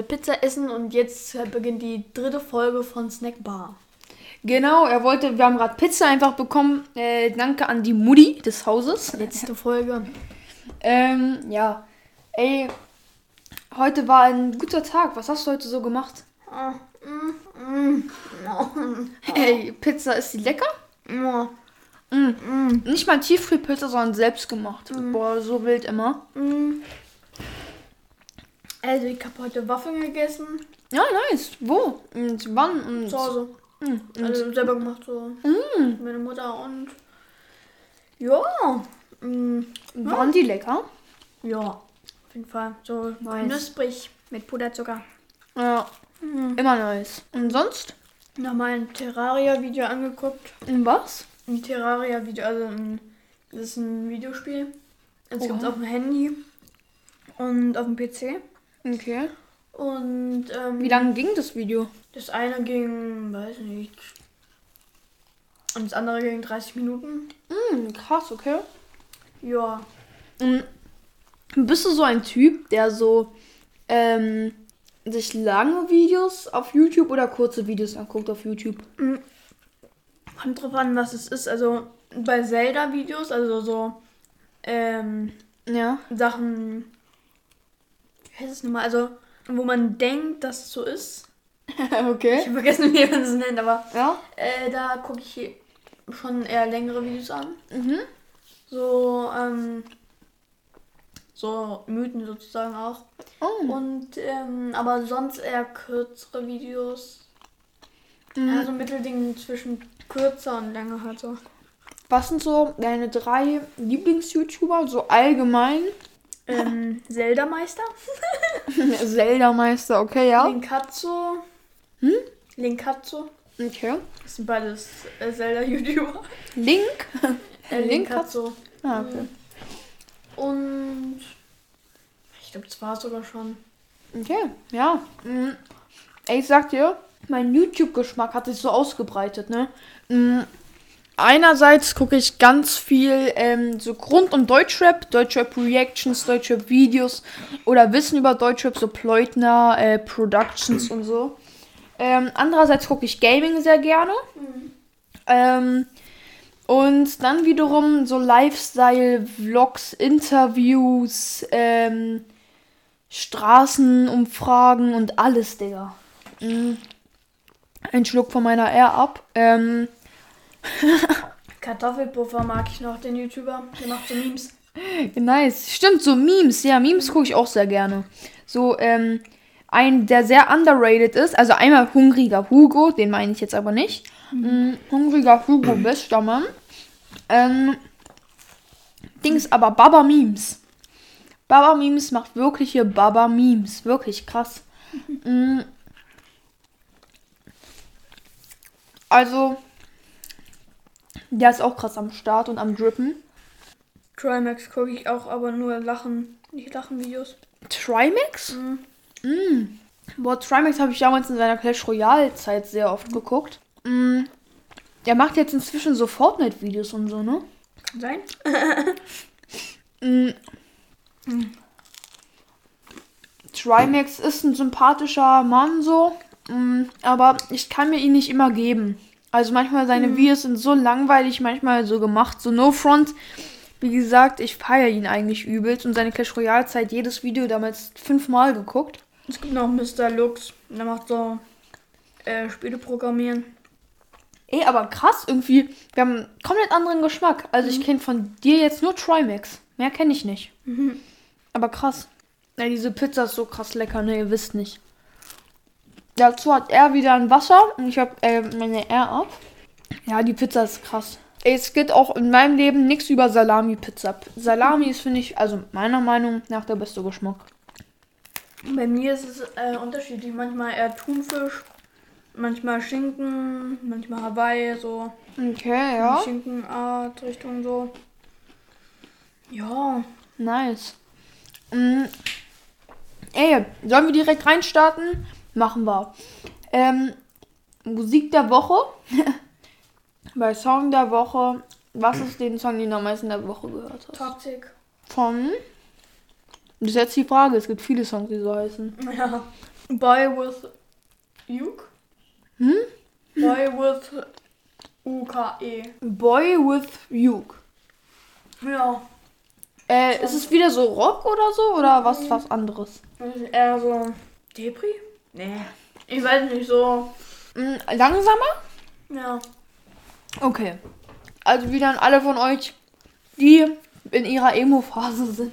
gerade Pizza essen und jetzt beginnt die dritte Folge von Snackbar. Genau, er wollte, wir haben gerade Pizza einfach bekommen. Äh, danke an die Mutti des Hauses. Letzte Folge. Ähm, ja. Ey, heute war ein guter Tag. Was hast du heute so gemacht? Ah, mm, mm. Ey, Pizza, ist die lecker? Ja. Mm. Nicht mal Tiefkühlpizza, sondern selbstgemacht. Boah, so wild immer. Mm. Also ich habe heute Waffeln gegessen. Ja, nice. Wo? Und wann? Und Zu Hause. Und Also selber gemacht so. Mm. Meine Mutter und ja. Mm. waren die lecker? Ja. Auf jeden Fall. So Nice. knusprig mit Puderzucker. Ja, Mhm. immer nice. Und sonst? Nochmal ein Terraria-Video angeguckt. Und was? Ein Terraria-Video, also ein, das ist ein Videospiel. Es gibt es auf dem Handy und auf dem PC. Okay. Und ähm, Wie lange ging das Video? das eine ging, weiß nicht. Und das andere ging 30 Minuten. Mm, krass, okay. Ja. Mm, Bist du so ein Typ, der so ähm, sich lange Videos auf YouTube oder kurze Videos anguckt auf YouTube? Kommt drauf an, was es ist. Also bei Zelda-Videos, also so ähm, Ja. Sachen. Heißt es nochmal? Also, wo man denkt, dass es so ist. Ich okay. habe vergessen, wie man es nennt, aber Ja. äh, da gucke ich schon eher längere Videos an. Mhm. So, ähm, so Mythen sozusagen auch. Oh. Und, ähm, aber sonst eher kürzere Videos. Mhm. Ja, so ein Mittelding zwischen kürzer und länger halt so. Was sind so deine drei Lieblings-YouTuber, so allgemein? Ähm, Zelda-Meister. Zelda-Meister, okay, ja. Linkatzo. Hm? Linkatzo. Okay. Das sind beides äh, Zelda-YouTuber. Link? Äh, Linkatzo? Ah, okay. Und ich glaube, das war es sogar schon. Okay, ja. Ey, ich sag dir, mein YouTube-Geschmack hat sich so ausgebreitet, ne? Mhm. Einerseits gucke ich ganz viel ähm, so Grund- und Deutschrap, Deutschrap-Reactions, Deutschrap-Videos oder Wissen über Deutschrap, so Pleutner, äh, Productions und so. Ähm, andererseits gucke ich Gaming sehr gerne. Ähm, und dann wiederum so Lifestyle-Vlogs, Interviews, ähm, Straßenumfragen und alles, Digga. Mm. Ein Schluck von meiner R ab. Ähm, Kartoffelpuffer mag ich noch, den YouTuber. Der macht so Memes. nice. Stimmt, so Memes. Ja, Memes gucke ich auch sehr gerne. So, ähm, ein, der sehr underrated ist. Also einmal Hungriger Hugo, den meine ich jetzt aber nicht. Mm, Hungriger Hugo, bester Mann. Ähm, Dings, aber Baba Memes. Baba Memes macht wirkliche Baba Memes. Wirklich krass. Mm. Also, der ist auch krass am Start und am Drippen. Trimax gucke ich auch, aber nur Lachen, nicht Lachen-Videos. Trimax? Mhm. Mm. Boah, Trimax habe ich damals in seiner Clash Royale Zeit sehr oft geguckt. Mm. Der macht jetzt inzwischen so Fortnite-Videos und so, ne? Kann sein. Mm. Trimax ist ein sympathischer Mann so, mm, aber ich kann mir ihn nicht immer geben. Also manchmal seine Videos sind so langweilig, manchmal so gemacht, so No Front. Wie gesagt, ich feiere ihn eigentlich übelst und seine Clash Royale Zeit jedes Video damals fünfmal geguckt. Es gibt noch Mr. Lux. Der macht so äh, Spiele programmieren. Ey, aber krass irgendwie. Wir haben einen komplett anderen Geschmack. Also ich kenne von dir jetzt nur Trimax. Mehr kenne ich nicht. Aber krass. Ja, diese Pizza ist so krass lecker, ne? Ihr wisst nicht. Dazu hat er wieder ein Wasser und ich habe äh, meine R ab. Ja, die Pizza ist krass. Es geht auch in meinem Leben nichts über Salami-Pizza. Salami ist, finde ich, also meiner Meinung nach der beste Geschmack. Bei mir ist es äh, unterschiedlich. Manchmal eher Thunfisch, manchmal Schinken, manchmal Hawaii, so Okay, ja. Schinkenart, Richtung so. Ja, Nice. Mm. Ey, sollen wir direkt reinstarten? Machen wir. Ähm, Musik der Woche. Bei Song der Woche. Was ist den Song, den du am meisten der Woche gehört hast? Toxic. Von. Das ist jetzt die Frage. Es gibt viele Songs, die so heißen. Ja. Boy with Uke. Hm? Boy with U-K-E. Boy with Uke. Ja. Äh, ist es wieder so Rock oder so oder was was anderes? Eher so. Depri? Nee. Ich weiß nicht, so. Mm, langsamer? Ja. Okay. Also wieder an alle von euch, die in ihrer Emo-Phase sind.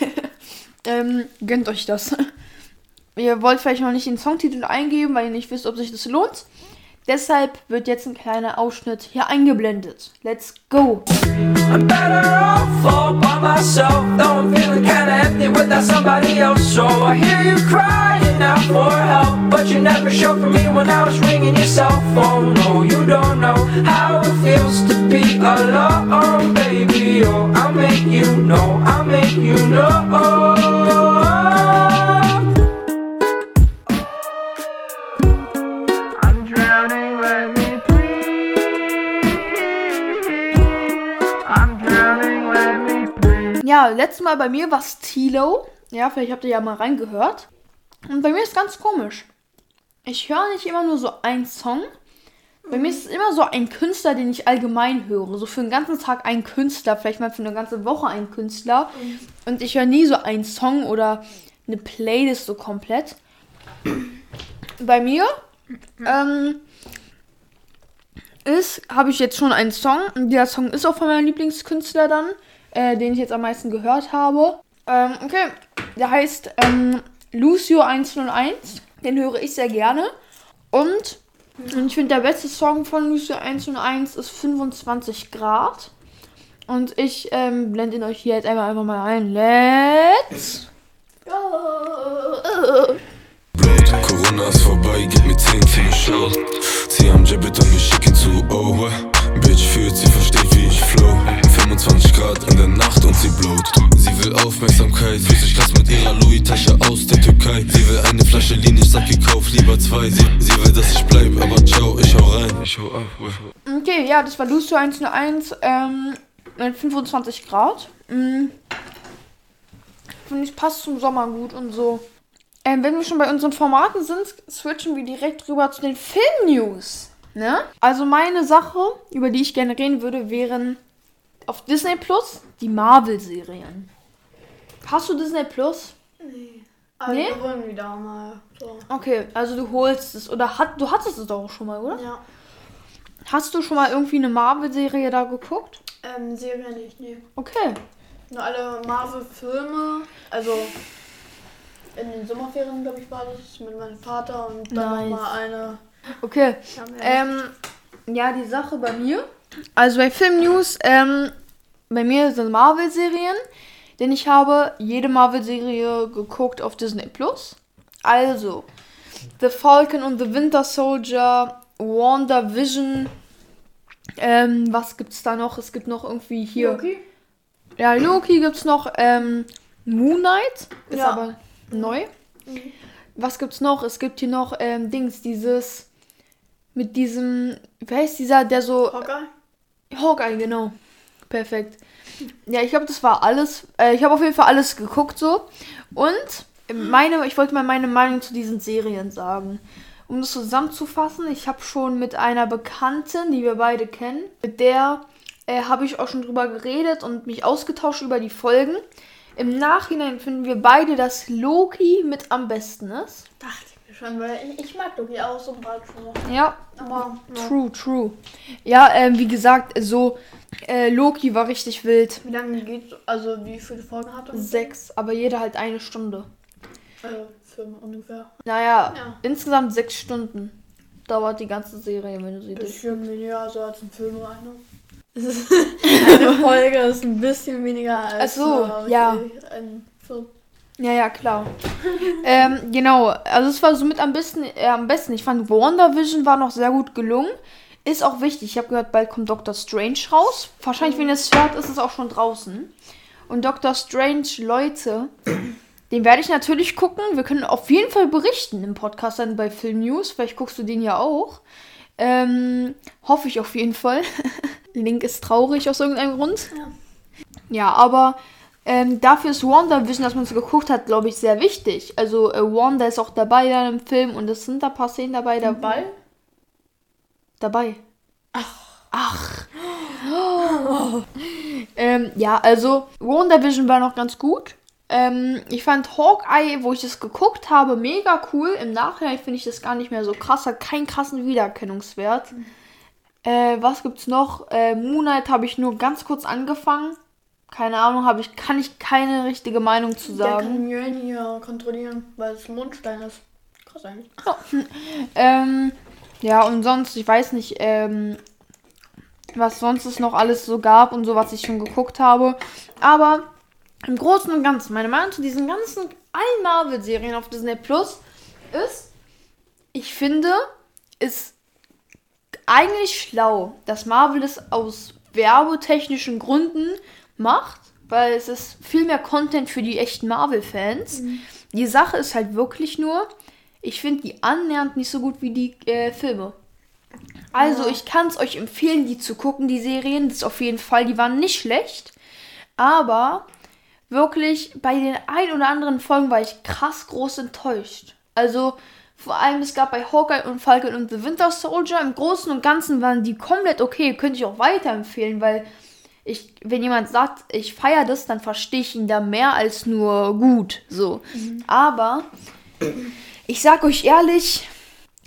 ähm, gönnt euch das. Ihr wollt vielleicht noch nicht den Songtitel eingeben, weil ihr nicht wisst, ob sich das lohnt. Deshalb wird jetzt ein kleiner Ausschnitt hier eingeblendet. Let's go! I'm better off all by myself. Though I'm feeling kinda empty without somebody else. So I hear you crying out for help. But you never showed for me when I was ringing your cell phone. No, you don't know how it feels to be alone, baby. Oh, I'll make you know, I'll make you know. Ja, letztes Mal bei mir war es Tilo. Ja, vielleicht habt ihr ja mal reingehört. Und bei mir ist ganz komisch. Ich höre nicht immer nur so einen Song. Bei mir ist es immer so ein Künstler, den ich allgemein höre. So für den ganzen Tag ein Künstler, vielleicht mal für eine ganze Woche ein Künstler. Und ich höre nie so einen Song oder eine Playlist so komplett. Bei mir ähm, ist, habe ich jetzt schon einen Song. Und der Song ist auch von meinem Lieblingskünstler dann, äh, den ich jetzt am meisten gehört habe. Ähm, okay, der heißt ähm, Lucio 101. Den höre ich sehr gerne. Und, und ich finde, der beste Song von Lucio 101 ist 25 Grad. Und ich ähm, blende ihn euch hier jetzt einmal einfach mal ein. Let's. Blut, Corona ist vorbei, gib mir 10 für eine Show. Sie haben Jabit und wir schicken zu, what? Bitch fühlt, sie versteht wie ich flow. 25 Grad in der Nacht und sie blowt. Sie will Aufmerksamkeit, fühlt sich krass mit ihrer Louis-Tasche aus der Türkei. Sie will eine Flasche Lean, ich sag, ich kauf lieber zwei. Sie, sie will, dass ich bleib, aber ciao, ich hau rein. Ich hau ab, well. Okay, ja, das war Lucio 101 ähm, mit 25 Grad. Mm. Finde ich passt zum Sommer gut und so. Ähm, wenn wir schon bei unseren Formaten sind, switchen wir direkt rüber zu den Film-News. Ne? Also meine Sache, über die ich gerne reden würde, wären auf Disney Plus die Marvel-Serien. Hast du Disney Plus? Nee. Aber Nee? wir wollen wieder mal. So. Okay, also du holst es oder hat, du hattest es doch auch schon mal, oder? Ja. Hast du schon mal irgendwie eine Marvel-Serie da geguckt? Ähm, Serie nicht, nee. Okay. Nur alle Marvel-Filme. Also. In den Sommerferien, glaube ich, war das mit meinem Vater und dann Nice. nochmal eine. Okay. Ja, Ähm, ja, die Sache bei mir. Also bei Film News, ähm, bei mir sind Marvel-Serien, denn ich habe jede Marvel-Serie geguckt auf Disney Plus. Also, The Falcon und The Winter Soldier, WandaVision, ähm, was gibt's da noch? Es gibt noch irgendwie hier. Loki? Ja, Loki gibt's noch, ähm, Moon Knight, ist Ja. aber neu. Mhm. Was gibt's noch? Es gibt hier noch, ähm, Dings, dieses, mit diesem, wer ist dieser, der so, Hawkeye? Hawkeye, genau. Perfekt. Ja, ich glaube, das war alles. Äh, ich habe auf jeden Fall alles geguckt so. Und meine, ich wollte mal meine Meinung zu diesen Serien sagen. Um das zusammenzufassen, ich habe schon mit einer Bekannten, die wir beide kennen, mit der äh, habe ich auch schon drüber geredet und mich ausgetauscht über die Folgen. Im Nachhinein finden wir beide, dass Loki mit am besten ist. Dachte schon, weil ich, ich mag Loki auch so schon. Ja, Aber. Ja. true, true. Ja, ähm, wie gesagt, so äh, Loki war richtig wild. Wie lange geht Also, wie viele Folgen hat er? Sechs, aber jeder halt eine Stunde. Äh, Filme ungefähr. Naja, Ja. insgesamt sechs Stunden dauert die ganze Serie, wenn du sie durch. Bisschen weniger so als ein Film eine. eine Folge ist ein bisschen weniger als Ach so, äh, ja. ein Film. Ja, ja, klar. ähm, genau, also es war somit am besten, äh, am besten. Ich fand WandaVision war noch sehr gut gelungen. Ist auch wichtig. Ich habe gehört, bald kommt Doctor Strange raus. Wahrscheinlich, wenn ihr es hört, ist es auch schon draußen. Und Doctor Strange, Leute, den werde ich natürlich gucken. Wir können auf jeden Fall berichten im Podcast dann bei Film News. Vielleicht guckst du den ja auch. Ähm, hoffe ich auf jeden Fall. Link ist traurig aus irgendeinem Grund. Ja. Ja, aber ähm, dafür ist WandaVision, dass man es geguckt hat, glaube ich, sehr wichtig. Also äh, Wanda ist auch dabei dann im Film und es sind da ein paar Szenen dabei. Da, Ball? dabei. Ach. Ach. ähm, ja, also WandaVision war noch ganz gut. Ähm, ich fand Hawkeye, wo ich das geguckt habe, mega cool. Im Nachhinein finde ich das gar nicht mehr so krass. Hat keinen krassen Wiedererkennungswert. Äh, was gibt's noch? Äh, Moonlight habe ich nur ganz kurz angefangen. Keine Ahnung, habe ich, kann ich keine richtige Meinung zu Der sagen. kann Mjölnir kontrollieren, weil es ein Mondstein ist. Krass eigentlich. Ähm, ja, und sonst, ich weiß nicht, ähm, was sonst es noch alles so gab und so, was ich schon geguckt habe. Aber im Großen und Ganzen, meine Meinung zu diesen ganzen allen Marvel-Serien auf Disney Plus ist, ich finde, ist eigentlich schlau, dass Marvel es aus werbetechnischen Gründen macht, weil es ist viel mehr Content für die echten Marvel-Fans. Die Sache ist halt wirklich nur, ich finde die annähernd nicht so gut wie die äh, Filme. Also ich kann es euch empfehlen, die zu gucken, die Serien. Das ist auf jeden Fall, die waren nicht schlecht. Aber wirklich bei den ein oder anderen Folgen war ich krass groß enttäuscht. Also vor allem, es gab bei Hawkeye und Falcon und The Winter Soldier im Großen und Ganzen waren die komplett okay. Könnte ich auch weiterempfehlen, weil ich, wenn jemand sagt, ich feiere das, dann verstehe ich ihn da mehr als nur gut. So. Aber ich sag euch ehrlich,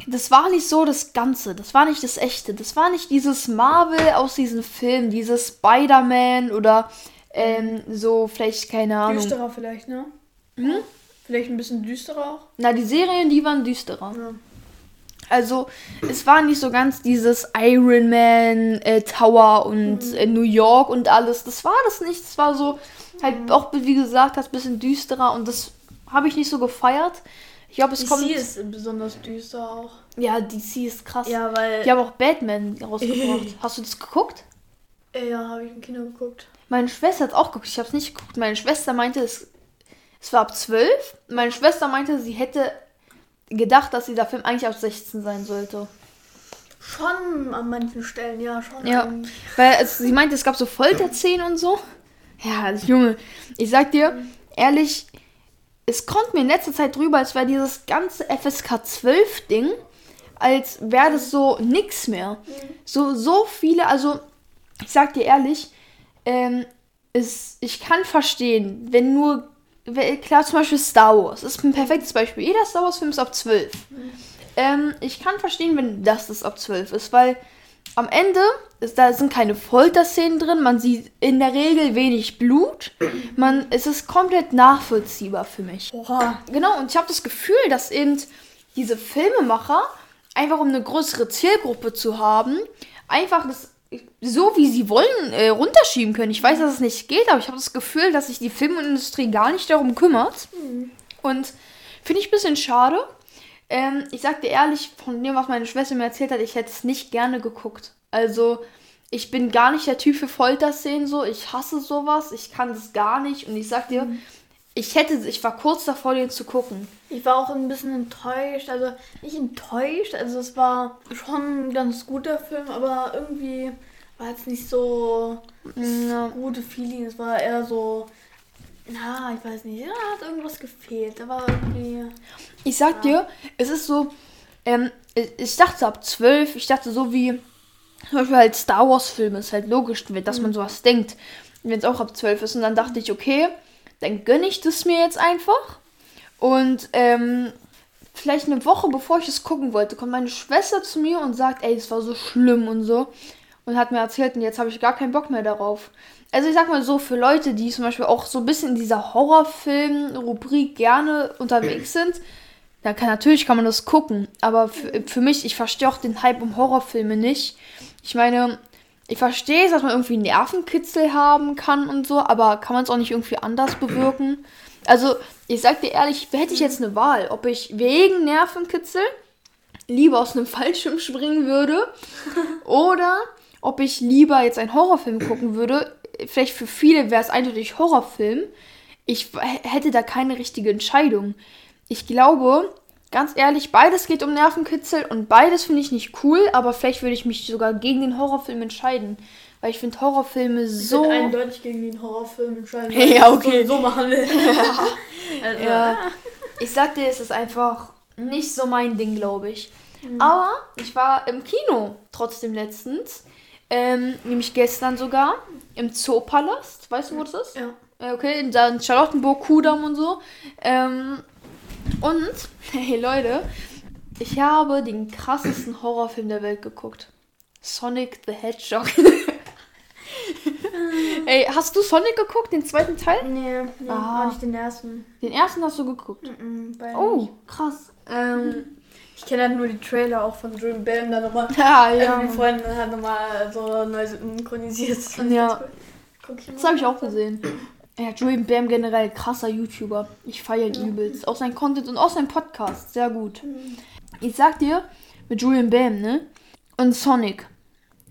das war nicht so das Ganze. Das war nicht das Echte. Das war nicht dieses Marvel aus diesen Filmen, dieses Spider-Man oder ähm, so, vielleicht, keine Ahnung. Düsterer vielleicht, ne? Vielleicht ein bisschen düsterer auch. Na, die Serien, die waren düsterer. Ja. Also, es war nicht so ganz dieses Iron Man äh, Tower und äh, New York und alles. Das war das nicht. Es war so, halt auch, wie gesagt, das bisschen düsterer und das habe ich nicht so gefeiert. Ich glaube, es kommt. DC ist besonders düster auch. Ja, DC ist krass. Ja, weil. Die haben auch Batman rausgebracht. Hast du das geguckt? ja, habe ich im Kino geguckt. Meine Schwester hat auch geguckt. Ich habe es nicht geguckt. Meine Schwester meinte, es, es war ab 12. Meine Schwester meinte, sie hätte gedacht, dass dieser Film eigentlich ab 16 sein sollte. Schon an manchen Stellen, ja, schon. Ja, eigentlich. weil es, sie meinte, es gab so Folterszenen und so. Ja, also, Junge, ich sag dir, ehrlich, es kommt mir in letzter Zeit drüber, als wäre dieses ganze FSK 12 Ding, als wäre das so nix mehr. So, so viele, also, ich sag dir ehrlich, ähm, es, ich kann verstehen, wenn nur, klar, zum Beispiel Star Wars, ist ein perfektes Beispiel. Jeder Star Wars Film ist ab 12. Ähm, ich kann verstehen, wenn das das ab 12 ist, weil am Ende ist, da sind keine Folterszenen drin, man sieht in der Regel wenig Blut. Man, es ist komplett nachvollziehbar für mich. Oha. Genau, und ich habe das Gefühl, dass eben diese Filmemacher, einfach um eine größere Zielgruppe zu haben, einfach das so wie sie wollen äh, runterschieben können. Ich weiß, dass es nicht geht, aber ich habe das Gefühl, dass sich die Filmindustrie gar nicht darum kümmert. Und finde ich ein bisschen schade. Ähm, ich sag dir ehrlich, von dem, was meine Schwester mir erzählt hat, ich hätte es nicht gerne geguckt. Also, ich bin gar nicht der Typ für Folterszenen so. Ich hasse sowas. Ich kann das gar nicht. Und ich sag dir, ich hätte, ich war kurz davor, den zu gucken. Ich war auch ein bisschen enttäuscht. Also nicht enttäuscht, also es war schon ein ganz guter Film, aber irgendwie war es nicht so das Ja. gute Feeling. Es war eher so, na, ich weiß nicht, ja, hat irgendwas gefehlt. Da war irgendwie. Ich sag dir, es ist so, ähm, ich- ich dachte ab 12, ich dachte so wie, zum Beispiel halt Star Wars Filme, ist halt logisch, dass man sowas denkt, wenn es auch ab 12 ist. Und dann dachte ich, okay, dann gönne ich das mir jetzt einfach. Und ähm, vielleicht eine Woche bevor ich es gucken wollte, kommt meine Schwester zu mir und sagt, ey, es war so schlimm und so. Und hat mir erzählt, und jetzt habe ich gar keinen Bock mehr darauf. Also ich sag mal so, für Leute, die zum Beispiel auch so ein bisschen in dieser Horrorfilm-Rubrik gerne unterwegs sind, dann kann natürlich kann man das gucken. Aber für, für mich, ich verstehe auch den Hype um Horrorfilme nicht. Ich meine, ich verstehe es, dass man irgendwie Nervenkitzel haben kann und so, aber kann man es auch nicht irgendwie anders bewirken? Also, ich sag dir ehrlich, hätte ich jetzt eine Wahl, ob ich wegen Nervenkitzel lieber aus einem Fallschirm springen würde oder ob ich lieber jetzt einen Horrorfilm gucken würde. Vielleicht für viele wäre es eindeutig Horrorfilm. Ich hätte da keine richtige Entscheidung. Ich glaube, Ganz ehrlich, beides geht um Nervenkitzel und beides finde ich nicht cool, aber vielleicht würde ich mich sogar gegen den Horrorfilm entscheiden. Weil ich finde Horrorfilme Ich so. würde eindeutig gegen den Horrorfilm entscheiden. Ja, ich okay. So, so machen will. also, Ja. Ich sag dir, es ist einfach nicht so mein Ding, glaube ich. Aber ich war im Kino trotzdem letztens. Ähm, nämlich gestern sogar im Zoopalast. Weißt du, wo das ist? Ja. Ja, Okay, in Charlottenburg, Kudamm und so. Ähm, und, hey Leute, ich habe den krassesten Horrorfilm der Welt geguckt. Sonic the Hedgehog. Ey, hast du Sonic geguckt, den zweiten Teil? Nee, nee Ah. war nicht den ersten. Den ersten hast du geguckt. Mhm, beide Oh, nicht. krass. Ähm, Ich kenne halt nur die Trailer auch von Dream Bam, da nochmal. ja, Ja, meine Freundin hat nochmal so neu synchronisiert. Ja. cool. Das habe ich auch gesehen. Ja, Julian Bam generell krasser YouTuber. Ich feiere ihn übelst. Auch sein Content und auch sein Podcast. Sehr gut. Ich sag dir, mit Julian Bam, ne? Und Sonic.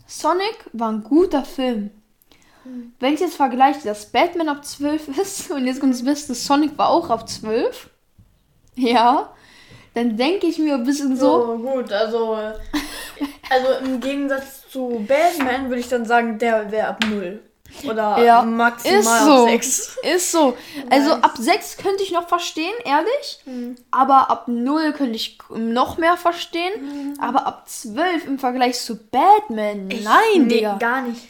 Sonic war ein guter Film. Wenn ich jetzt vergleiche, dass Batman ab 12 ist und jetzt kommt das Beste, Sonic war auch ab 12. Ja. Dann denke ich mir ein bisschen so. So, gut, also. Also im Gegensatz zu Batman würde ich dann sagen, der wäre ab 0. Oder Ja, maximal ist so. ab 6. Ist so. Also Nice. ab 6 könnte ich noch verstehen, ehrlich. Hm. Aber ab 0 könnte ich noch mehr verstehen. Aber ab 12 im Vergleich zu Batman. Nein, nee, Digga. gar nicht.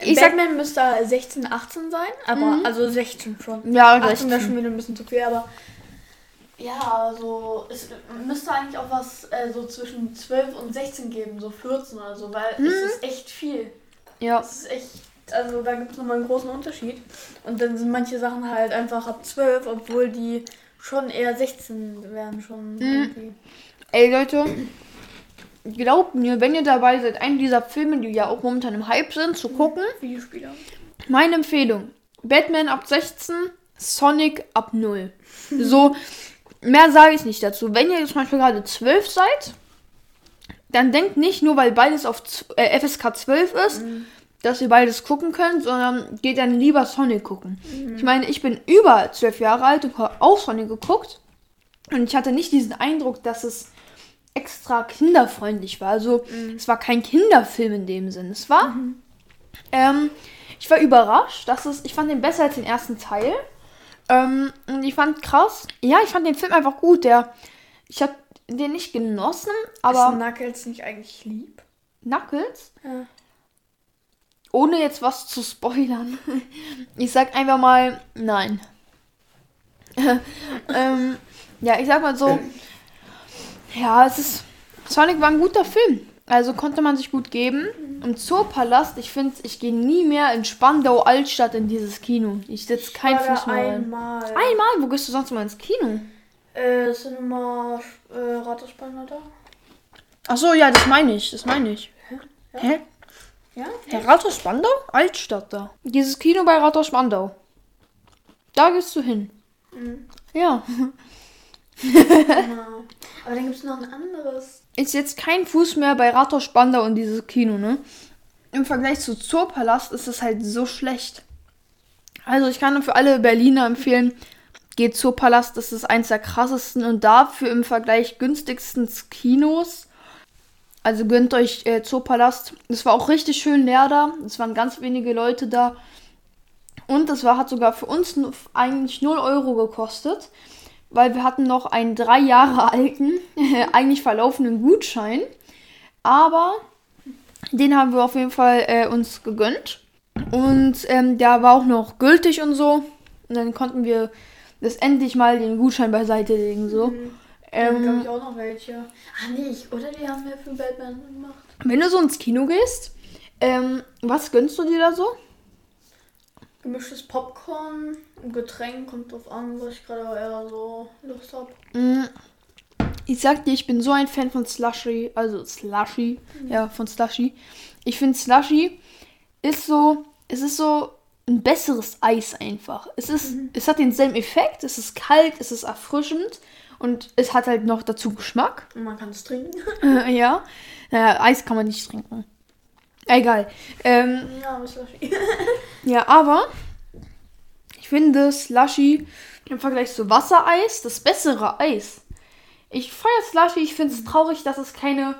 Ich sag- Mhm. Batman müsste 16, 18 sein, aber also 16 schon. Ja, 18 wäre 16. schon wieder ein bisschen zu viel, aber. Ja, also es müsste eigentlich auch was äh, so zwischen 12 und 16 geben, so 14 oder so, weil Mhm. es ist echt viel. Ja. Es ist echt, also da gibt es nochmal einen großen Unterschied. Und dann sind manche Sachen halt einfach ab 12, obwohl die schon eher 16 wären schon Mhm. irgendwie. Ey, Leute. Glaubt mir, wenn ihr dabei seid, einen dieser Filme, die ja auch momentan im Hype sind, zu gucken, Videospieler. Meine Empfehlung: Batman ab 16, Sonic ab 0. So, mehr sage ich nicht dazu. Wenn ihr zum Beispiel gerade 12 seid, dann denkt nicht nur, weil beides auf äh, FSK 12 ist, dass ihr beides gucken könnt, sondern geht dann lieber Sonic gucken. Ich meine, ich bin über 12 Jahre alt und habe auch Sonic geguckt. Und ich hatte nicht diesen Eindruck, dass es extra kinderfreundlich war. Also, es war kein Kinderfilm in dem Sinn. Es war ähm, ich war überrascht, dass es, ich fand den besser als den ersten Teil. Ähm, und ich fand krass. Ja, ich fand den Film einfach gut. Der, ich habe den nicht genossen, aber ist Knuckles nicht eigentlich lieb? Knuckles, Ja. Ohne jetzt was zu spoilern. Ich sag einfach mal nein. ähm, ja, ich sag mal so. Ja, es ist. Sonic war ein guter Film. Also konnte man sich gut geben. Im Zoopalast, ich finde, ich gehe nie mehr in Spandau Altstadt in dieses Kino. Ich setze da Fuß mehr rein. einmal. Einmal? Wo gehst du sonst mal ins Kino? Äh, Cinema äh, da. Ach so, ja, das meine ich. Das meine ich. Hä? Ja? Der Rathaus Spandau? Altstadt da. Dieses Kino bei Rathaus Spandau. Da gehst du hin. Ja. Genau. Aber dann gibt es noch ein anderes. Ist jetzt kein Fuß mehr bei Rathaus Spandau in dieses Kino, ne? Im Vergleich zu Zoopalast ist es halt so schlecht. Also ich kann nur für alle Berliner empfehlen, geht Zoopalast, das ist eins der krassesten und dafür im Vergleich günstigsten Kinos. Also gönnt euch äh, Zoopalast. Es war auch richtig schön leer da. Es waren ganz wenige Leute da. Und das war, hat sogar für uns eigentlich 0 Euro gekostet, weil wir hatten noch einen drei Jahre alten, eigentlich verlaufenden Gutschein. Aber den haben wir auf jeden Fall äh, uns gegönnt. Und ähm, der war auch noch gültig und so. Und dann konnten wir das endlich mal den Gutschein beiseite legen. So. Ähm, glaube ich auch noch welche. Ah, nee, ich, oder die haben wir für Batman gemacht. wenn du so ins Kino gehst, ähm, was gönnst du dir da so? Gemischtes Popcorn, ein Getränk, kommt drauf an, was ich gerade eher so Lust habe. Mm, Ich sag dir, ich bin so ein Fan von Slushy, also Slushy, ja, von Slushy. Ich finde Slushy ist so, es ist so ein besseres Eis einfach. Es ist, es hat denselben Effekt, es ist kalt, es ist erfrischend und es hat halt noch dazu Geschmack. Und man kann es trinken. Äh, ja, naja, Eis kann man nicht trinken. Egal. Ähm, ja, aber Slushy. ja, aber ich finde Slushy im Vergleich zu Wassereis das bessere Eis. Ich feiere Slushy. Ich finde es traurig, dass es keine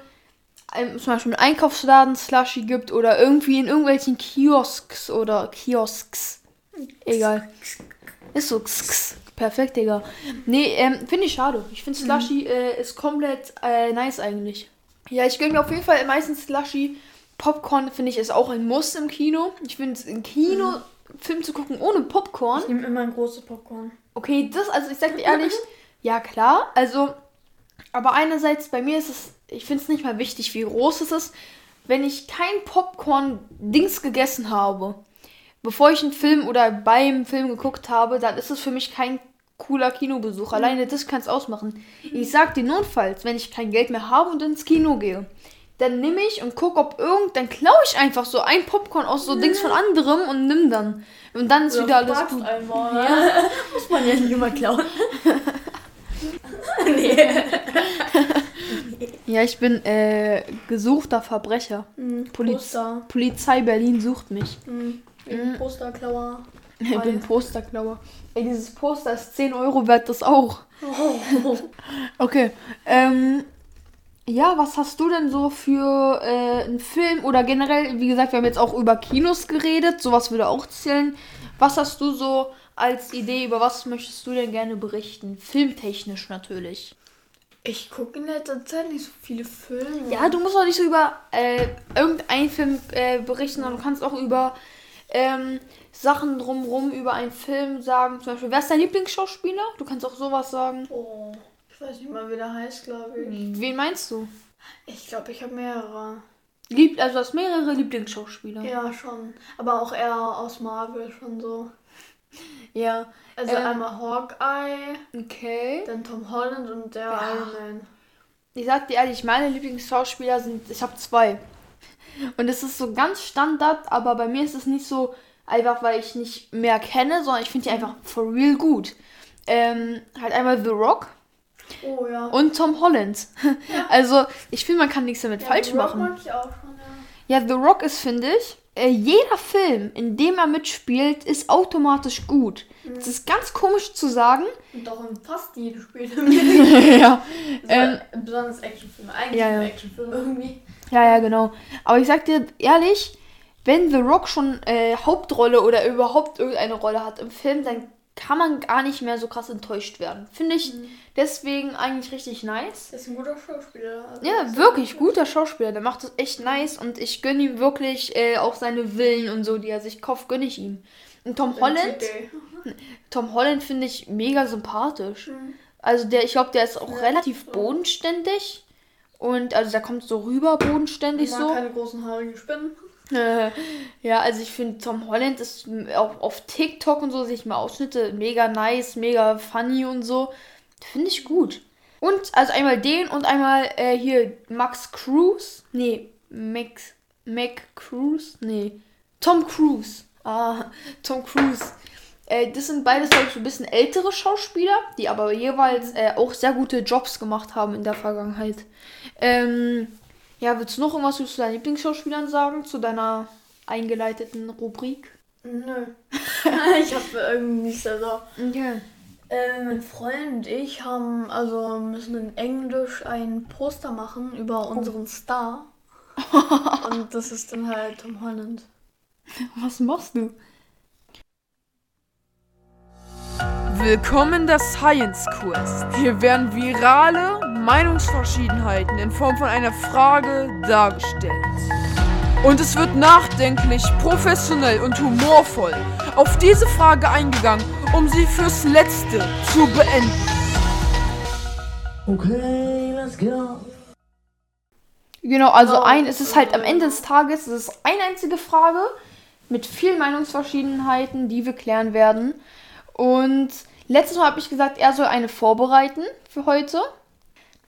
ähm, zum Beispiel Einkaufsladen Slushy gibt oder irgendwie in irgendwelchen Kiosks oder Kiosks. Egal. Ist so. X. Perfekt, Digga. Nee, ähm, finde ich schade. Ich finde Slushy äh, ist komplett äh, nice eigentlich. Ja, ich gönne mir auf jeden Fall meistens Slushy. Popcorn finde ich ist auch ein Muss im Kino. Ich finde es im Kino Film zu gucken ohne Popcorn. Ich nehme immer ein großes Popcorn. Okay, das, also ich sag dir ehrlich, ja klar, also, aber einerseits bei mir ist es, ich finde es nicht mal wichtig, wie groß es ist, wenn ich kein Popcorn-Dings gegessen habe, bevor ich einen Film oder beim Film geguckt habe, dann ist es für mich kein cooler Kinobesuch. Alleine das kann es ausmachen. Ich sag dir notfalls, wenn ich kein Geld mehr habe und ins Kino gehe, dann nehme ich und gucke, ob irgend, dann klaue ich einfach so ein Popcorn aus so Dings von anderem und nimm dann. Und dann ist wieder alles gut. Einmal. Ja. Muss man ja nicht immer klauen. nee. Ja, ich bin äh, gesuchter Verbrecher. Poliz Poster. Polizei Berlin sucht mich. Mhm. Posterklauer. Ich bin Posterklauer. Ey, dieses Poster ist 10 Euro wert, das auch. Oh. Okay. Ähm, ja, was hast du denn so für äh, einen Film oder generell, wie gesagt, wir haben jetzt auch über Kinos geredet, sowas würde auch zählen. Was hast du so als Idee, über was möchtest du denn gerne berichten? Filmtechnisch natürlich. Ich gucke in letzter Zeit nicht so viele Filme. Ja, du musst auch nicht so über äh, irgendeinen Film äh, berichten, sondern du kannst auch über ähm, Sachen drumrum, über einen Film sagen. Zum Beispiel, wer ist dein Lieblingsschauspieler? Du kannst auch sowas sagen. Oh. Ich weiß nicht mal, wie der heißt, glaube ich. Wen meinst du? Ich glaube, ich habe mehrere. Lieb, also du hast mehrere Lieblingsschauspieler. Ja, schon. Aber auch eher aus Marvel schon so. Ja. Also Ähm. einmal Hawkeye, Okay. dann Tom Holland und der Ja. Iron Man. Ich sag dir ehrlich, meine Lieblingsschauspieler sind, ich habe zwei. Und es ist so ganz Standard, aber bei mir ist es nicht so einfach, weil ich nicht mehr kenne, sondern ich finde die einfach for real gut. Ähm, halt einmal The Rock Oh ja. und Tom Holland. Also, ich finde, man kann nichts damit Ja, falsch The Rock machen. mag ich auch schon, ja. Ja, The Rock ist, finde ich, äh, jeder Film, in dem er mitspielt, ist automatisch gut. Das ist ganz komisch zu sagen. Und auch in fast jedem Spiel. ja. ähm, besonders Actionfilme. Eigentlich ja, ja, ja. Actionfilme irgendwie. Ja, ja, genau. Aber ich sag dir ehrlich, wenn The Rock schon äh, Hauptrolle oder überhaupt irgendeine Rolle hat im Film, dann kann man gar nicht mehr so krass enttäuscht werden. Finde ich deswegen eigentlich richtig nice. Das ist ein guter Schauspieler. Also Ja, wirklich ein- guter Schauspieler. Der macht das echt nice und ich gönne ihm wirklich äh, auch seine Villen und so, die er sich kauft, gönne ich ihm. Und Tom Holland. Tom Holland finde ich mega sympathisch. Mhm. Also der, ich glaube, der ist auch Ja, relativ so. bodenständig. Und also der kommt so rüber bodenständig Ich so. mag keine großen haarigen Spinnen. Ja, also ich finde Tom Holland ist auch auf TikTok und so sehe ich mal Ausschnitte mega nice, mega funny und so. Finde ich gut. Und also einmal den und einmal äh, hier Max Cruz. Nee, Max Mac Cruz? Nee. Tom Cruise. Ah, Tom Cruise. Äh, das sind beides, glaube ich, so ein bisschen ältere Schauspieler, die aber jeweils äh, auch sehr gute Jobs gemacht haben in der Vergangenheit. Ähm, ja, willst du noch irgendwas zu deinen Lieblingsschauspielern sagen? Zu deiner eingeleiteten Rubrik? Nö. ich habe irgendwie nicht so. Okay. Äh, mein Freund und ich haben, also müssen in Englisch ein Poster machen über unseren Star. und das ist dann halt Tom Holland. Was machst du? Willkommen in der Science Quest. Hier werden virale Meinungsverschiedenheiten in Form von einer Frage dargestellt. Und es wird nachdenklich, professionell und humorvoll auf diese Frage eingegangen, um sie fürs Letzte zu beenden. Okay, let's go. Genau, also ein, es ist halt am Ende des Tages, es ist eine einzige Frage mit vielen Meinungsverschiedenheiten, die wir klären werden. Und letztes Mal habe ich gesagt, er soll eine vorbereiten für heute.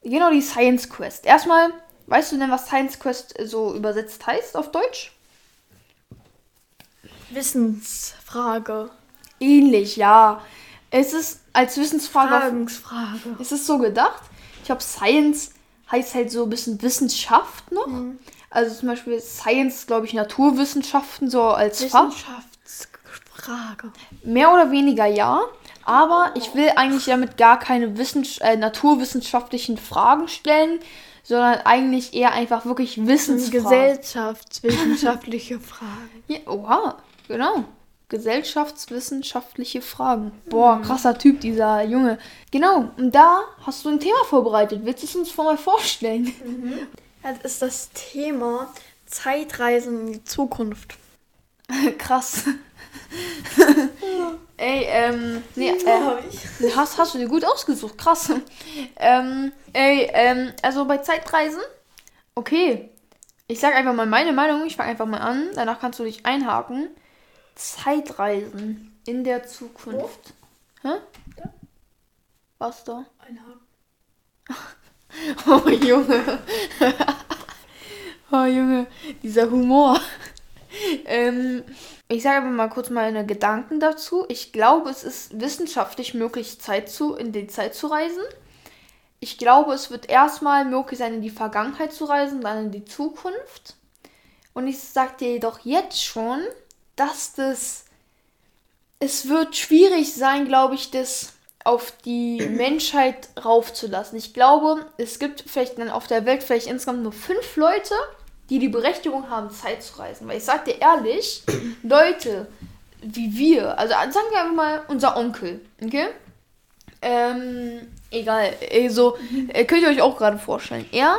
Genau, die Science Quest. Erstmal, weißt du denn, was Science Quest so übersetzt heißt auf Deutsch? Wissensfrage. Ähnlich, ja. Es ist als Wissensfrage Fragensfrage. Es ist so gedacht. Ich glaube, Science heißt halt so ein bisschen Wissenschaft noch. Also zum Beispiel Science, glaube ich, Naturwissenschaften so als Fach. Wissenschaftsfrage. Mehr oder weniger ja. Aber ich will eigentlich damit gar keine Wissens äh, naturwissenschaftlichen Fragen stellen, sondern eigentlich eher einfach wirklich Wissensfragen. Gesellschaftswissenschaftliche Fragen. Ja, oha, genau. Gesellschaftswissenschaftliche Fragen. Boah, krasser Typ, dieser Junge. Genau, und da hast du ein Thema vorbereitet. Willst du es uns mal vorstellen? Das ist das Thema Zeitreisen in die Zukunft. Krass. Ey, ähm, nee, äh, hast, hast du dir gut ausgesucht, krass. Ähm, ey, ähm, also bei Zeitreisen, okay. Ich sag einfach mal meine Meinung, ich fange einfach mal an, danach kannst du dich einhaken. Zeitreisen in der Zukunft. Hä? Was da? Ein Haken. Oh Junge. oh Junge, dieser Humor. ähm, ich sage aber mal kurz meine Gedanken dazu. Ich glaube, es ist wissenschaftlich möglich, Zeit zu, in die Zeit zu reisen. Ich glaube, es wird erstmal möglich sein, in die Vergangenheit zu reisen, dann in die Zukunft. Und ich sage dir jedoch jetzt schon, dass das. Es wird schwierig sein, glaube ich, das auf die Menschheit raufzulassen. Ich glaube, es gibt vielleicht dann auf der Welt vielleicht insgesamt nur fünf Leute, die die Berechtigung haben, Zeit zu reisen. Weil ich sag dir ehrlich, Leute wie wir, also sagen wir einfach mal unser Onkel, okay? Ähm, egal, also, äh, könnt ihr euch auch gerade vorstellen. Er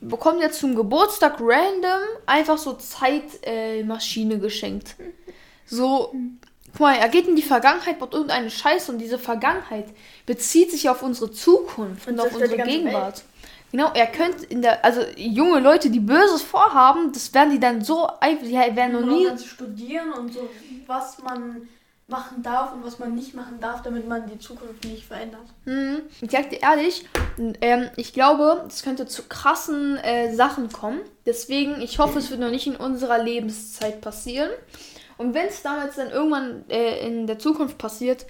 bekommt jetzt zum Geburtstag random einfach so Zeitmaschine äh, geschenkt. So, guck mal, er geht in die Vergangenheit, baut irgendeine Scheiße und diese Vergangenheit bezieht sich auf unsere Zukunft und, Und auf unsere Gegenwart. Genau, er könnte in der, also junge Leute, die Böses vorhaben, das werden die dann so einfach, die werden noch nie. Und dann studieren und so, was man machen darf und was man nicht machen darf, damit man die Zukunft nicht verändert. Mhm. Ich sag dir ehrlich, ähm, ich glaube, es könnte zu krassen äh, Sachen kommen. Deswegen, ich hoffe, es wird noch nicht in unserer Lebenszeit passieren. Und wenn es damals dann irgendwann äh, in der Zukunft passiert,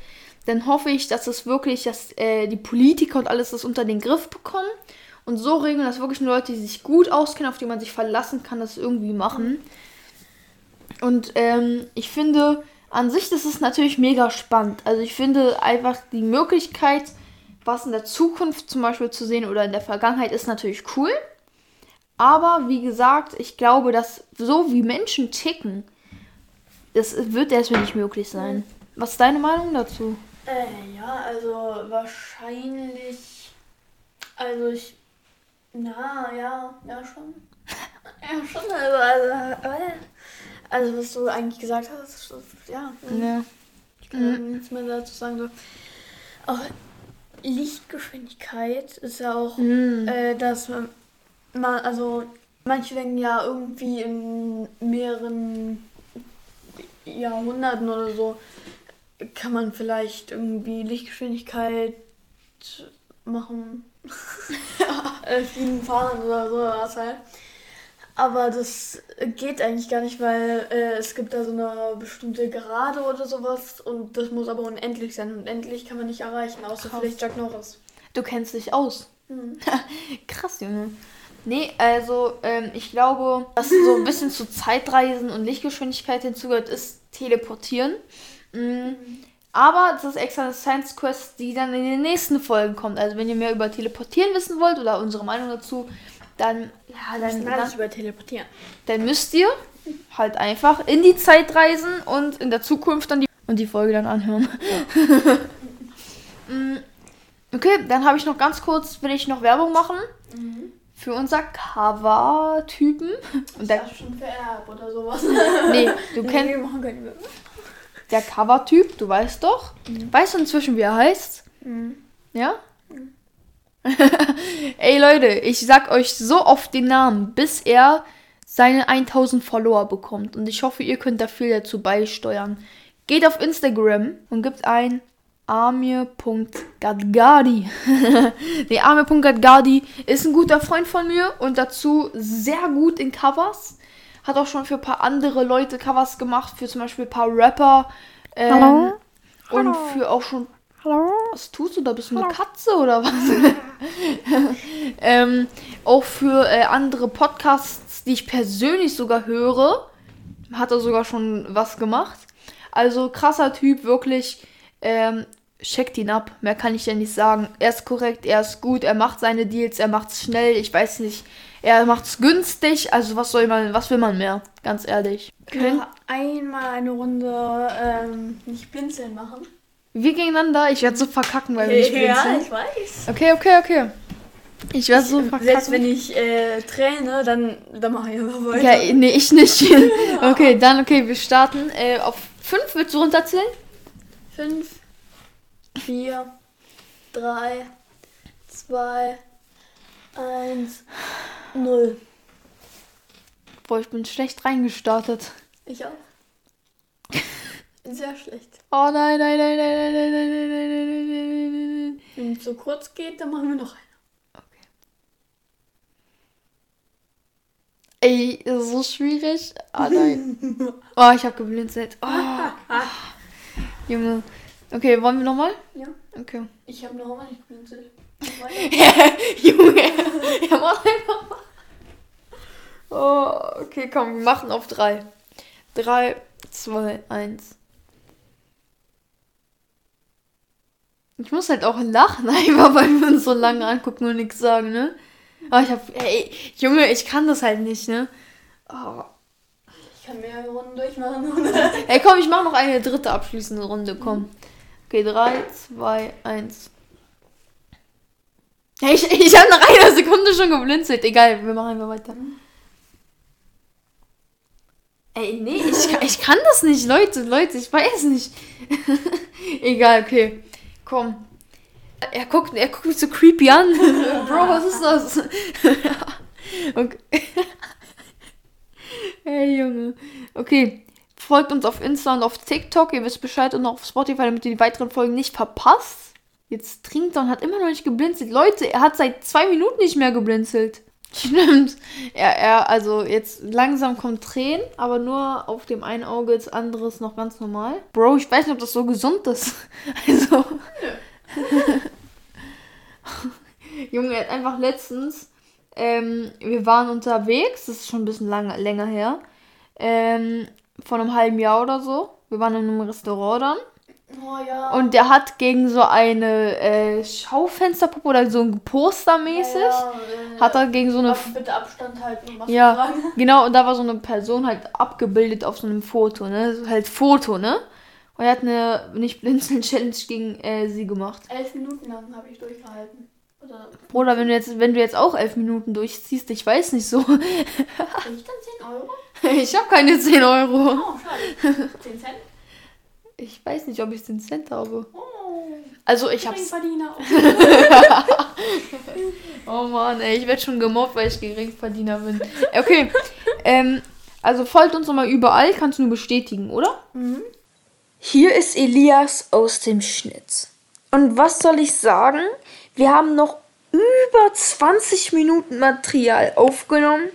dann hoffe ich, dass es wirklich, dass äh, die Politiker und alles das unter den Griff bekommen und so regeln, dass wirklich nur Leute, die sich gut auskennen, auf die man sich verlassen kann, das irgendwie machen. Und ähm, ich finde, an sich, das ist natürlich mega spannend. Also ich finde einfach die Möglichkeit, was in der Zukunft zum Beispiel zu sehen oder in der Vergangenheit, ist natürlich cool. Aber wie gesagt, ich glaube, dass so wie Menschen ticken, das wird erstmal nicht möglich sein. Was ist deine Meinung dazu? Äh, ja, also wahrscheinlich. Also ich. Na, ja, ja schon. Ja, schon. Also, also, also was du eigentlich gesagt hast, ja. Ja. Ich kann nichts mehr dazu sagen. So. Auch Lichtgeschwindigkeit ist ja auch, Mhm. äh, dass man, man, also manche denken ja irgendwie in mehreren Jahrhunderten oder so kann man vielleicht irgendwie Lichtgeschwindigkeit machen. Äh, fliegen, fahren oder so was halt. Aber das geht eigentlich gar nicht, weil äh, es gibt da so eine bestimmte Gerade oder sowas und das muss aber unendlich sein. Unendlich kann man nicht erreichen, außer Krass. vielleicht Jack Norris. Du kennst dich aus. Mhm. Krass, Junge. Nee, also ähm, ich glaube, was so ein bisschen zu Zeitreisen und Lichtgeschwindigkeit hinzugehört, ist Teleportieren. Mm, Aber das ist extra eine Science Quest, die dann in den nächsten Folgen kommt. Also wenn ihr mehr über Teleportieren wissen wollt oder unsere Meinung dazu, dann, ja, dann, Dann über Teleportieren. dann müsst ihr halt einfach in die Zeit reisen und in der Zukunft dann die, und die Folge dann anhören. Mm, okay, dann habe ich noch ganz kurz, will ich noch Werbung machen für unser Cover-Typen. Und der, Das ist schon vererbt oder sowas. nee, du kennst wir machen keine Werbung. Der Cover-Typ, du weißt doch. Weißt du inzwischen, wie er heißt? Ja? Ey Leute, ich sag euch so oft den Namen, bis er seine 1000 Follower bekommt. Und ich hoffe, ihr könnt da viel dazu beisteuern. Geht auf Instagram und gebt ein amir.gadgadi. Der amir.gadgadi ist ein guter Freund von mir und dazu sehr gut in Covers. Hat auch schon für ein paar andere Leute Covers gemacht, für zum Beispiel ein paar Rapper. Ähm, Hallo? Und für auch schon Hallo? was tust du da? Bist du eine Katze oder was? ähm, auch für äh, andere Podcasts, die ich persönlich sogar höre, hat er sogar schon was gemacht. Also krasser Typ, wirklich. Ähm, checkt ihn ab. Mehr kann ich ja nicht sagen. Er ist korrekt, er ist gut, er macht seine Deals, er macht's schnell, ich weiß nicht. Er macht's günstig, also was soll man, was will man mehr? Ganz ehrlich. Können wir einmal eine Runde ähm, nicht blinzeln machen? Wir gegeneinander, ich werde so verkacken, weil wir nicht ja, blinzeln. ich weiß. Okay, okay, okay. Ich werde so verkacken. Selbst wenn ich äh, träne, dann, dann mache ich einfach weiter. Ja, nee, ich nicht. okay, dann, okay, wir starten. Äh, auf 5 willst du runterzählen? 5, 4, 3, 2, 1, 0. Boah, ich bin schlecht reingestartet. Ich auch. Sehr schlecht. Oh nein, nein, nein, nein, nein, nein, nein, nein, nein, nein, nein, nein, nein. Wenn es so kurz geht, dann machen wir noch eine. Ey, das ist so schwierig. Oh nein. Oh, ich hab geblinzelt. Oh. Junge. Okay, wollen wir nochmal? Ja. Okay. Ich habe noch mal nicht geblinzelt. Junge. Ja, mach einfach mal. Oh, okay, komm, wir machen auf drei. Drei, zwei, eins. Ich muss halt auch lachen, einfach weil wir uns so lange angucken und nichts sagen, ne? Aber ich hab, ey, Junge, ich kann das halt nicht, ne? Oh. Ich kann mehrere Runden durchmachen. Ey, komm, ich mach noch eine dritte abschließende Runde, komm. Okay, drei, zwei, eins. Hey, ich, ich habe nach einer Sekunde schon geblinzelt. Egal, wir machen einfach weiter. Ey, nee, ich, kann- ich kann das nicht, Leute, Leute, ich weiß nicht. Egal, okay. Komm. Er guckt, er guckt mich so creepy an. Bro, was ist das? okay. Hey, Junge. Okay. Folgt uns auf Insta und auf TikTok. Ihr wisst Bescheid und auf Spotify, damit ihr die weiteren Folgen nicht verpasst. Jetzt trinkt er und hat immer noch nicht geblinzelt. Leute, er hat seit zwei Minuten nicht mehr geblinzelt. Stimmt. Er, er, also jetzt langsam kommt Tränen, aber nur auf dem einen Auge, das andere ist noch ganz normal. Bro, ich weiß nicht, ob das so gesund ist. Also. Junge, er hat einfach letztens, ähm, wir waren unterwegs, das ist schon ein bisschen lang, länger her, ähm, vor einem halben Jahr oder so. Wir waren in einem Restaurant dann. Oh ja. Und der hat gegen so eine äh, Schaufensterpuppe oder so ein Poster mäßig, Ja, äh, hat er gegen so eine. bitte Abstand halten und Ja, tragen. genau, und da war so eine Person halt abgebildet auf so einem Foto, ne? Halt Foto, ne? Und er hat eine nicht blinzeln Challenge gegen äh, sie gemacht. Elf Minuten lang habe ich durchgehalten. Oder Bruder, wenn du jetzt, wenn du jetzt auch elf Minuten durchziehst, ich weiß nicht so. bin ich dann 10 Euro? ich habe keine 10 Euro. Oh, schade. 10 Cent? Ich weiß nicht, ob ich den Cent habe. Oh, Also ich hab's. Geringverdiener. Oh Mann, ey, ich werde schon gemobbt, weil ich Geringverdiener bin. Okay, ähm, also folgt uns nochmal überall, kannst du nur bestätigen, oder? Hier ist Elias aus dem Schnitt. Und was soll ich sagen? Wir haben noch über 20 Minuten Material aufgenommen.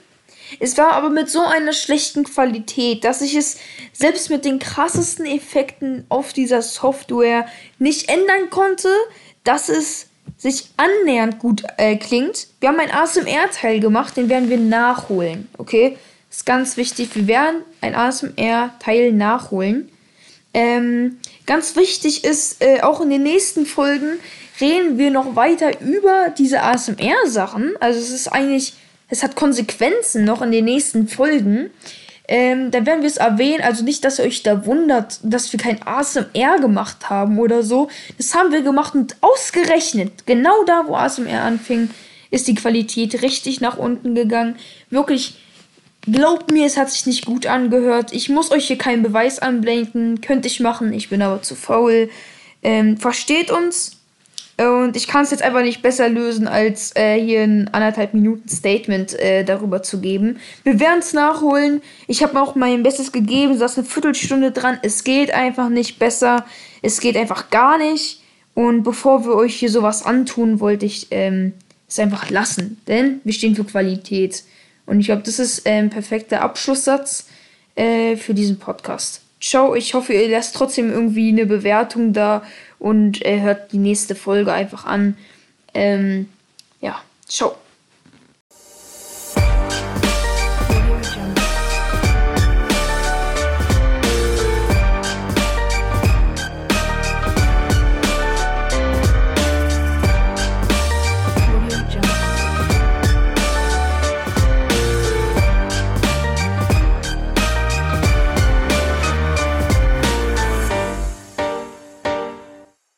Es war aber mit so einer schlechten Qualität, dass ich es selbst mit den krassesten Effekten auf dieser Software nicht ändern konnte, dass es sich annähernd gut äh, klingt. Wir haben ein ASMR-Teil gemacht, den werden wir nachholen, okay? Ist ganz wichtig, wir werden ein ASMR-Teil nachholen. Ähm, ganz wichtig ist, äh, auch in den nächsten Folgen reden wir noch weiter über diese ASMR-Sachen. Also es ist eigentlich, es hat Konsequenzen noch in den nächsten Folgen. Ähm, dann werden wir es erwähnen, also nicht, dass ihr euch da wundert, dass wir kein ASMR gemacht haben oder so. Das haben wir gemacht und ausgerechnet, genau da, wo ASMR anfing, ist die Qualität richtig nach unten gegangen. Wirklich, Glaubt mir, es hat sich nicht gut angehört. Ich muss euch hier keinen Beweis anblenken. Könnte ich machen, ich bin aber zu faul. Ähm, versteht uns. Und ich kann es jetzt einfach nicht besser lösen, als äh, hier ein anderthalb Minuten Statement äh, darüber zu geben. Wir werden es nachholen. Ich habe auch mein Bestes gegeben, saß eine Viertelstunde dran. Es geht einfach nicht besser. Es geht einfach gar nicht. Und bevor wir euch hier sowas antun, wollte ich ähm, es einfach lassen. Denn wir stehen für Qualität. Und ich glaube, das ist ein perfekter Abschlusssatz äh, für diesen Podcast. Ciao, ich hoffe, ihr lasst trotzdem irgendwie eine Bewertung da und äh, hört die nächste Folge einfach an. Ähm, ja, ciao.